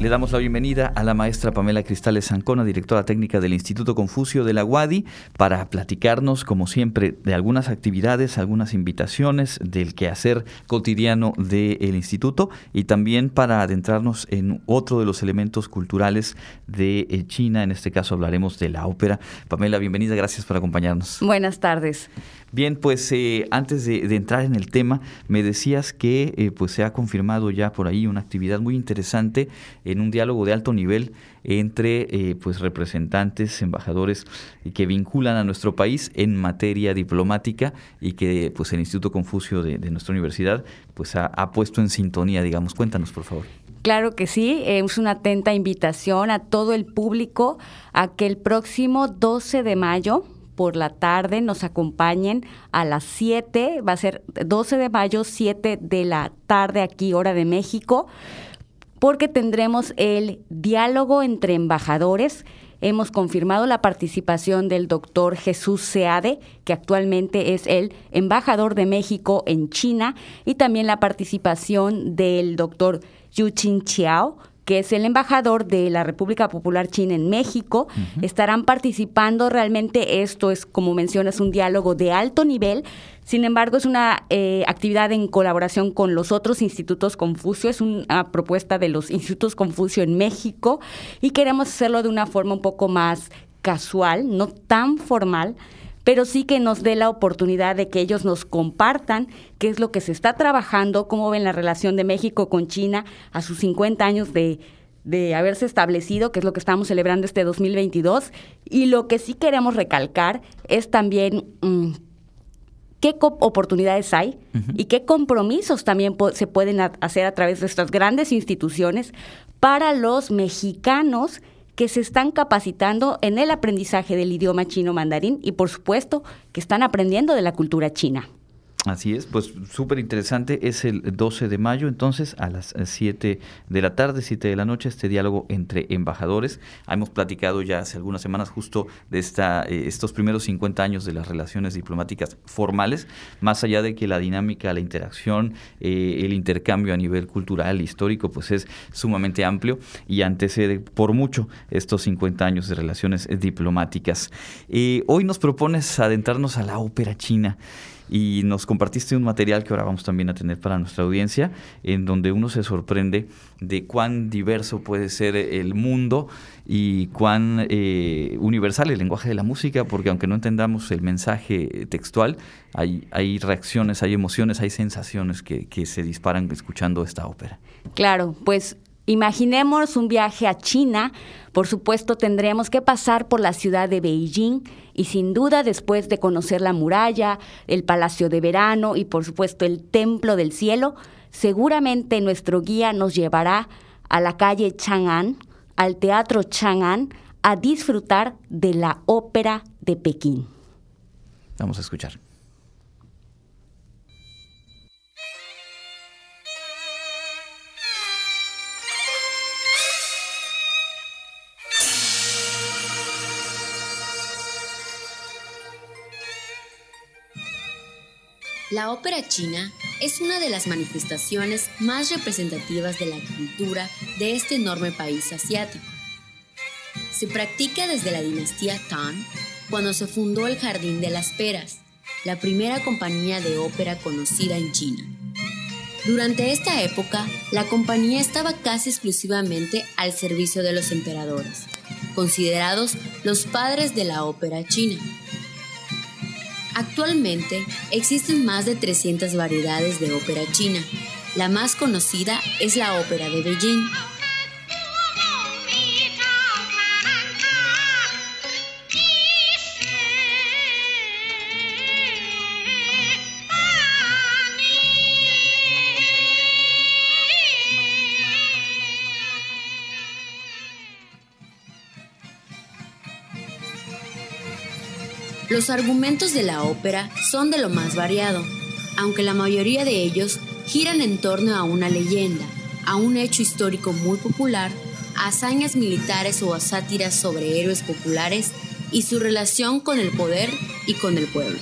Le damos la bienvenida a la maestra Pamela Cristales Zancona, directora técnica del Instituto Confucio de la UADI, para platicarnos, como siempre, de algunas actividades, algunas invitaciones del quehacer cotidiano del instituto y también para adentrarnos en otro de los elementos culturales de eh, China. En este caso hablaremos de la ópera. Pamela, bienvenida, gracias por acompañarnos. Buenas tardes. Bien, pues eh, antes de, entrar en el tema, me decías que eh, pues se ha confirmado ya por ahí una actividad muy interesante en un diálogo de alto nivel entre eh, pues representantes, embajadores que vinculan a nuestro país en materia diplomática y que pues el Instituto Confucio de, nuestra universidad pues ha, ha puesto en sintonía, digamos. Cuéntanos, por favor. Claro que sí, es una atenta invitación a todo el público a que el próximo 12 de mayo por la tarde nos acompañen a las 7, va a ser 12 de mayo, 7 de la tarde aquí, hora de México, porque tendremos el diálogo entre embajadores. Hemos confirmado la participación del doctor Jesús Seade, que actualmente es el embajador de México en China, y también la participación del doctor Yu Qin Chiao, que es el embajador de la República Popular China en México. Estarán participando realmente, esto es, como mencionas, un diálogo de alto nivel. Sin embargo, es una eh, actividad en colaboración con los otros institutos Confucio, es una propuesta de los institutos Confucio en México y queremos hacerlo de una forma un poco más casual, no tan formal pero sí que nos dé la oportunidad de que ellos nos compartan qué es lo que se está trabajando, cómo ven la relación de México con China a sus 50 años de, haberse establecido, que es lo que estamos celebrando este 2022. Y lo que sí queremos recalcar es también mm, qué oportunidades hay y qué compromisos también se pueden hacer a través de estas grandes instituciones para los mexicanos que se están capacitando en el aprendizaje del idioma chino mandarín y por supuesto que están aprendiendo de la cultura china. Así es, pues súper interesante. Es el 12 de mayo, entonces, a las 7 de la tarde, 7 de la noche, este diálogo entre embajadores. Hemos platicado ya hace algunas semanas justo de esta, eh, estos primeros 50 años de las relaciones diplomáticas formales, más allá de que la dinámica, la interacción, eh, el intercambio a nivel cultural, histórico, pues es sumamente amplio y antecede por mucho estos 50 años de relaciones diplomáticas. Eh, hoy nos propones adentrarnos a la ópera china y nos compartiste un material que ahora vamos también a tener para nuestra audiencia, en donde uno se sorprende de cuán diverso puede ser el mundo y cuán eh, universal el lenguaje de la música, porque aunque no entendamos el mensaje textual, hay, reacciones, hay emociones, hay sensaciones que se disparan escuchando esta ópera. Claro, pues Imaginemos un viaje a China, por supuesto tendremos que pasar por la ciudad de Beijing y sin duda después de conocer la muralla, el Palacio de Verano y por supuesto el Templo del Cielo, seguramente nuestro guía nos llevará a la calle Chang'an, al Teatro Chang'an, a disfrutar de la ópera de Pekín. Vamos a escuchar. La ópera china es una de las manifestaciones más representativas de la cultura de este enorme país asiático. Se practica desde la dinastía Tang, cuando se fundó el Jardín de las Peras, la primera compañía de ópera conocida en China. Durante esta época, la compañía estaba casi exclusivamente al servicio de los emperadores, considerados los padres de la ópera china. Actualmente existen más de 300 variedades de ópera china. La más conocida es la ópera de Beijing, Los argumentos de la ópera son de lo más variado, aunque la mayoría de ellos giran en torno a una leyenda, a un hecho histórico muy popular, a hazañas militares o a sátiras sobre héroes populares y su relación con el poder y con el pueblo.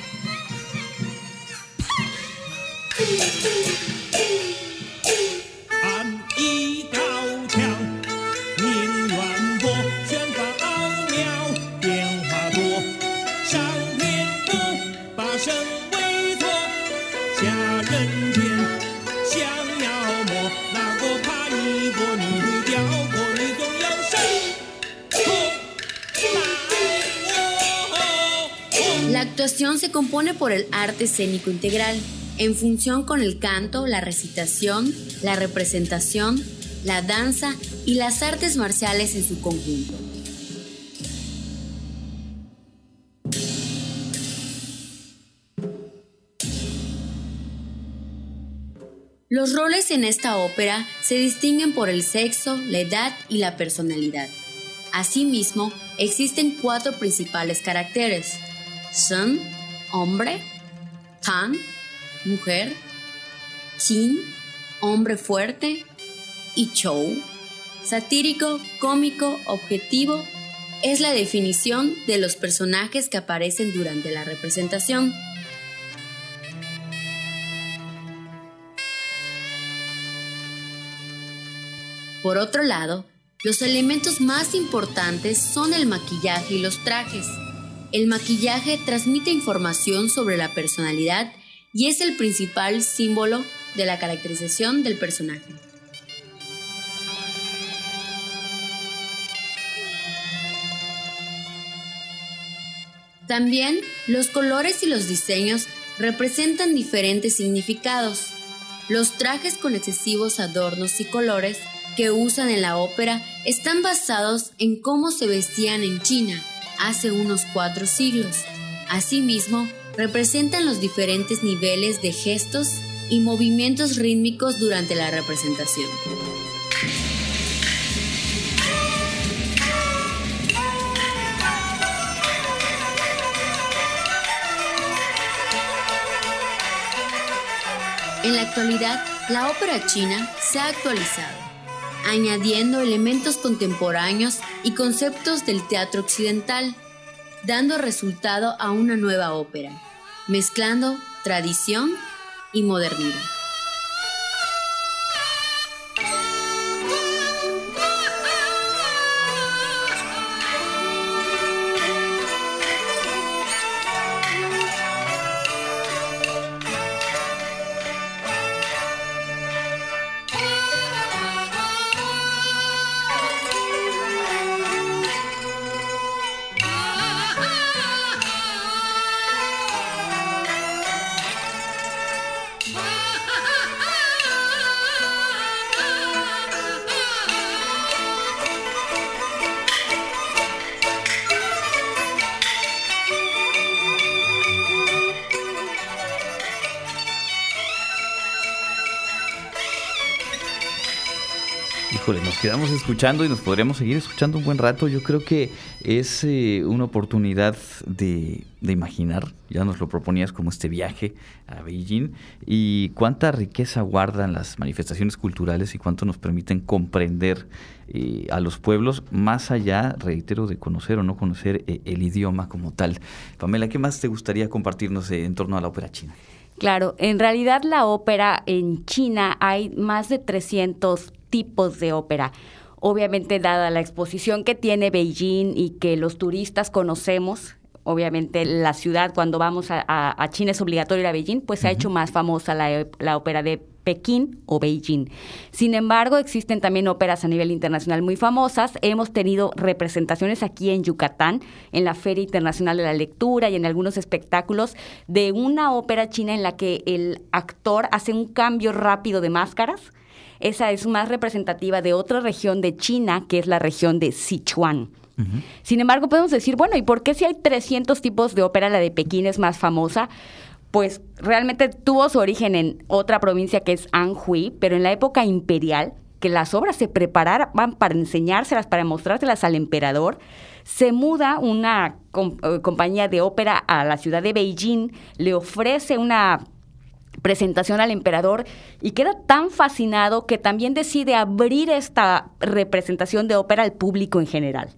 Actuación se compone por el arte escénico integral, en función con el canto, la recitación, la representación, la danza y las artes marciales en su conjunto. Los roles en esta ópera se distinguen por el sexo, la edad y la personalidad. Asimismo, existen cuatro principales caracteres. Son, hombre, tan, mujer, king, hombre fuerte, y show, satírico, cómico, objetivo, es la definición de los personajes que aparecen durante la representación. Por otro lado, los elementos más importantes son el maquillaje y los trajes. El maquillaje transmite información sobre la personalidad y es el principal símbolo de la caracterización del personaje. También los colores y los diseños representan diferentes significados. Los trajes con excesivos adornos y colores que usan en la ópera están basados en cómo se vestían en China hace unos cuatro siglos. Asimismo, representan los diferentes niveles de gestos y movimientos rítmicos durante la representación. En la actualidad, la ópera china se ha actualizado añadiendo elementos contemporáneos y conceptos del teatro occidental, dando resultado a una nueva ópera, mezclando tradición y modernidad. Bye. Nos quedamos escuchando y nos podríamos seguir escuchando un buen rato. Yo creo que es eh, una oportunidad de, imaginar, ya nos lo proponías como este viaje a Beijing, y cuánta riqueza guardan las manifestaciones culturales y cuánto nos permiten comprender eh, a los pueblos, más allá, reitero, de conocer o no conocer eh, el idioma como tal. Pamela, ¿qué más te gustaría compartirnos en torno a la ópera china? Claro, en realidad la ópera en China hay más de 300 tipos de ópera. Obviamente, dada la exposición que tiene Beijing y que los turistas conocemos, obviamente la ciudad, cuando vamos a, China es obligatorio ir a Beijing, pues se ha hecho más famosa la, la ópera de Pekín o Beijing. Sin embargo, existen también óperas a nivel internacional muy famosas. Hemos tenido representaciones aquí en Yucatán, en la Feria Internacional de la Lectura y en algunos espectáculos de una ópera china en la que el actor hace un cambio rápido de máscaras esa es más representativa de otra región de China, que es la región de Sichuan. Sin embargo, podemos decir, bueno, ¿y por qué si hay 300 tipos de ópera, la de Pekín es más famosa? Pues realmente tuvo su origen en otra provincia que es Anhui, pero en la época imperial, que las obras se preparaban para enseñárselas, para mostrárselas al emperador, se muda una eh, compañía de ópera a la ciudad de Beijing, le ofrece una presentación al emperador y queda tan fascinado que también decide abrir esta representación de ópera al público en general.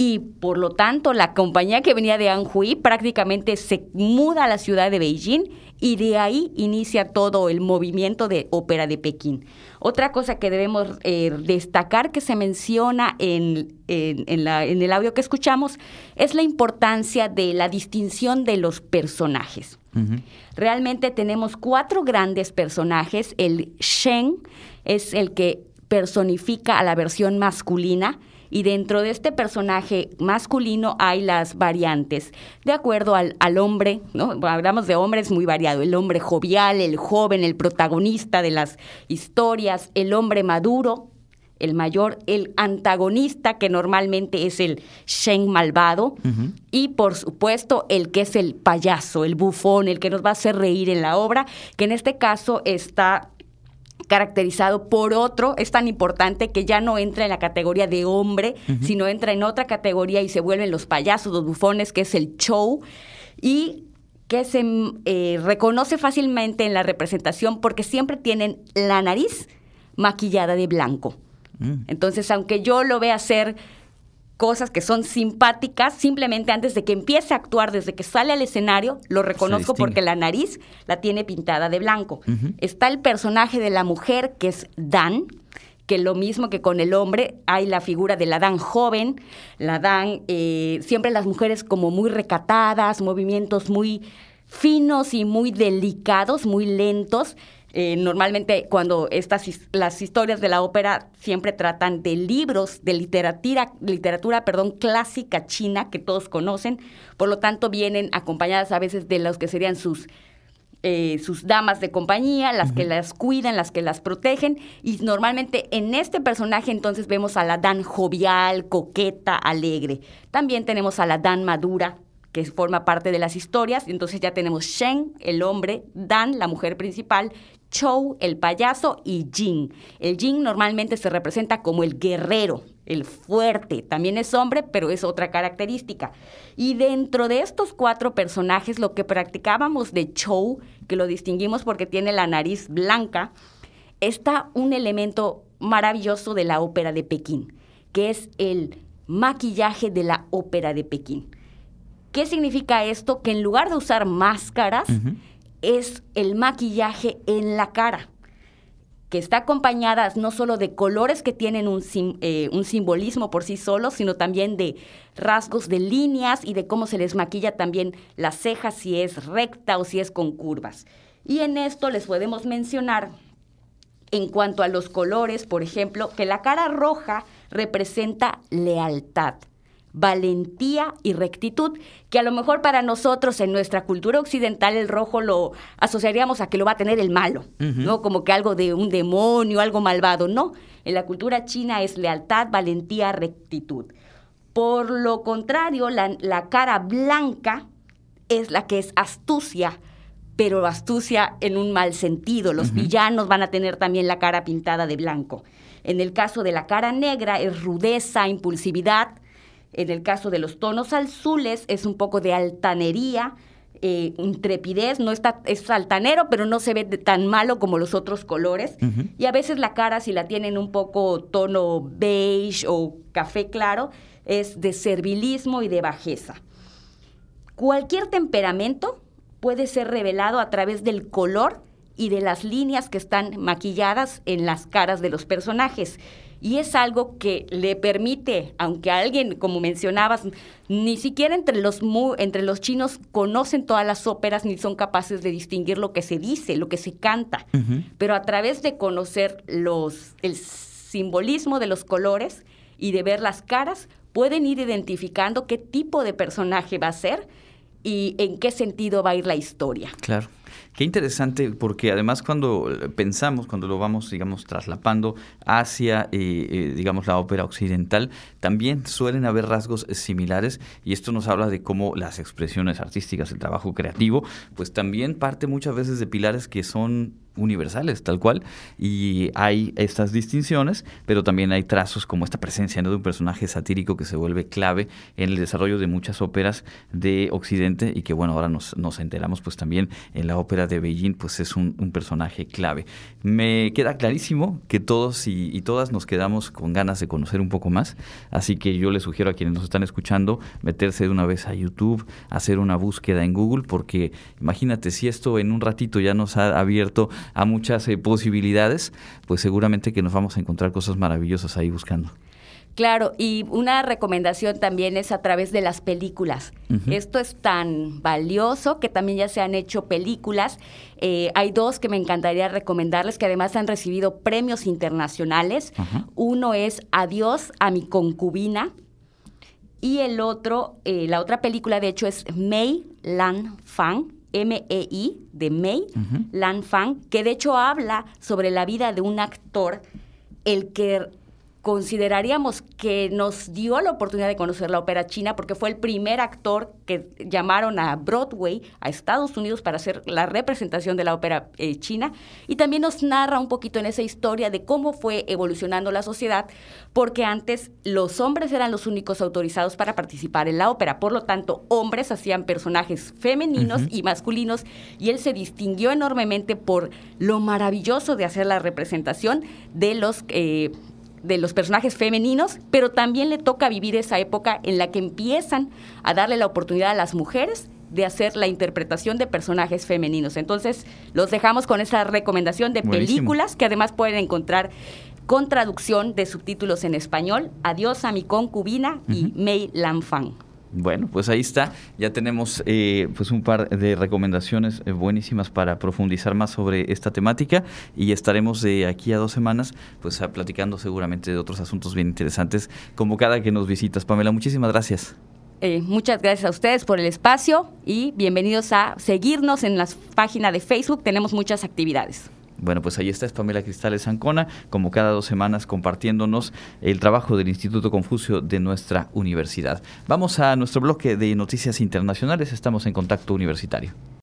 Y por lo tanto, la compañía que venía de Anhui prácticamente se muda a la ciudad de Beijing y de ahí inicia todo el movimiento de ópera de Pekín. Otra cosa que debemos eh, destacar que se menciona en, en, la, en el audio que escuchamos es la importancia de la distinción de los personajes. Realmente tenemos cuatro grandes personajes. El Shen es el que personifica a la versión masculina y dentro de este personaje masculino hay las variantes, de acuerdo al, al hombre, ¿no? Hablamos de hombres muy variado, el hombre jovial, el joven, el protagonista de las historias, el hombre maduro, el mayor, el antagonista, que normalmente es el Shen malvado, y por supuesto el que es el payaso, el bufón, el que nos va a hacer reír en la obra, que en este caso está caracterizado por otro, es tan importante que ya no entra en la categoría de hombre, sino entra en otra categoría y se vuelven los payasos, los bufones, que es el show, y que se eh, reconoce fácilmente en la representación porque siempre tienen la nariz maquillada de blanco. Mm. Entonces, aunque yo lo vea hacer cosas que son simpáticas, simplemente antes de que empiece a actuar, desde que sale al escenario, lo reconozco porque la nariz la tiene pintada de blanco. Está el personaje de la mujer, que es Dan, que lo mismo que con el hombre, hay la figura de la Dan joven, la Dan, eh, siempre las mujeres como muy recatadas, movimientos muy finos y muy delicados, muy lentos. Eh, normalmente cuando estas las historias de la ópera siempre tratan de libros de literatura, literatura perdón, clásica china que todos conocen, por lo tanto vienen acompañadas a veces de los que serían sus eh, sus damas de compañía, las que las cuidan, las que las protegen. Y normalmente en este personaje entonces vemos a la Dan jovial, coqueta, alegre. También tenemos a la Dan madura, que forma parte de las historias. Entonces ya tenemos Shen, el hombre, Dan, la mujer principal, Chou, el payaso, y Jin. El Jin normalmente se representa como el guerrero, el fuerte. También es hombre, pero es otra característica. Y dentro de estos cuatro personajes, lo que practicábamos de Chou, que lo distinguimos porque tiene la nariz blanca, está un elemento maravilloso de la ópera de Pekín, que es el maquillaje de la ópera de Pekín. ¿Qué significa esto? Que en lugar de usar máscaras, es el maquillaje en la cara, que está acompañada no solo de colores que tienen un, eh, un, simbolismo por sí solos, sino también de rasgos de líneas y de cómo se les maquilla también las cejas, si es recta o si es con curvas. Y en esto les podemos mencionar, en cuanto a los colores, por ejemplo, que la cara roja representa lealtad valentía y rectitud, que a lo mejor para nosotros en nuestra cultura occidental el rojo lo asociaríamos a que lo va a tener el malo, ¿no? Como que algo de un demonio, algo malvado, no. En la cultura china es lealtad, valentía, rectitud. Por lo contrario, la, cara blanca es la que es astucia, pero astucia en un mal sentido. Los villanos van a tener también la cara pintada de blanco. En el caso de la cara negra es rudeza, impulsividad, en el caso de los tonos azules es un poco de altanería, eh, intrepidez, no está, es altanero, pero no se ve tan malo como los otros colores. Y a veces la cara, si la tienen un poco tono beige o café claro, es de servilismo y de bajeza. Cualquier temperamento puede ser revelado a través del color y de las líneas que están maquilladas en las caras de los personajes y es algo que le permite, aunque alguien, como mencionabas, ni siquiera entre los, entre los chinos conocen todas las óperas ni son capaces de distinguir lo que se dice, lo que se canta, pero a través de conocer los, el simbolismo de los colores y de ver las caras, pueden ir identificando qué tipo de personaje va a ser y en qué sentido va a ir la historia. Claro. Qué interesante, porque además cuando pensamos, cuando lo vamos, digamos, traslapando hacia, eh, eh, digamos, la ópera occidental, también suelen haber rasgos similares y esto nos habla de cómo las expresiones artísticas, el trabajo creativo, pues también parte muchas veces de pilares que son universales, tal cual, y hay estas distinciones, pero también hay trazos como esta presencia de un personaje satírico que se vuelve clave en el desarrollo de muchas óperas de Occidente y que bueno, ahora nos, nos enteramos pues también en la ópera de Beijing, pues es un, personaje clave. Me queda clarísimo que todos y, y, todas nos quedamos con ganas de conocer un poco más, así que yo les sugiero a quienes nos están escuchando meterse de una vez a YouTube, hacer una búsqueda en Google, porque imagínate si esto en un ratito ya nos ha abierto a muchas eh, posibilidades, pues seguramente que nos vamos a encontrar cosas maravillosas ahí buscando. Claro, y una recomendación también es a través de las películas. Esto es tan valioso que también ya se han hecho películas. Eh, hay dos que me encantaría recomendarles que además han recibido premios internacionales. Uno es Adiós a mi concubina. Y el otro, eh, la otra película de hecho es Mei Lan Fang, M-E-I, de Mei Lan Fang, que de hecho habla sobre la vida de un actor, el que consideraríamos que nos dio la oportunidad de conocer la ópera china porque fue el primer actor que llamaron a Broadway, a Estados Unidos, para hacer la representación de la ópera eh, china. Y también nos narra un poquito en esa historia de cómo fue evolucionando la sociedad, porque antes los hombres eran los únicos autorizados para participar en la ópera. Por lo tanto, hombres hacían personajes femeninos y masculinos, y él se distinguió enormemente por lo maravilloso de hacer la representación de los... Eh, de los personajes femeninos, pero también le toca vivir esa época en la que empiezan a darle la oportunidad a las mujeres de hacer la interpretación de personajes femeninos. Entonces, los dejamos con esa recomendación de películas que además pueden encontrar con traducción de subtítulos en español, Adiós a mi concubina y Mei Lanfang. Bueno, pues ahí está. Ya tenemos eh, pues un par de recomendaciones eh, buenísimas para profundizar más sobre esta temática y estaremos de aquí a dos semanas pues platicando seguramente de otros asuntos bien interesantes como cada que nos visitas. Pamela, muchísimas gracias. Eh, muchas gracias a ustedes por el espacio y bienvenidos a seguirnos en la página de Facebook. Tenemos muchas actividades. Bueno, pues ahí está es Cristales Ancona, como cada dos semanas compartiéndonos el trabajo del Instituto Confucio de nuestra universidad. Vamos a nuestro bloque de noticias internacionales, estamos en contacto universitario.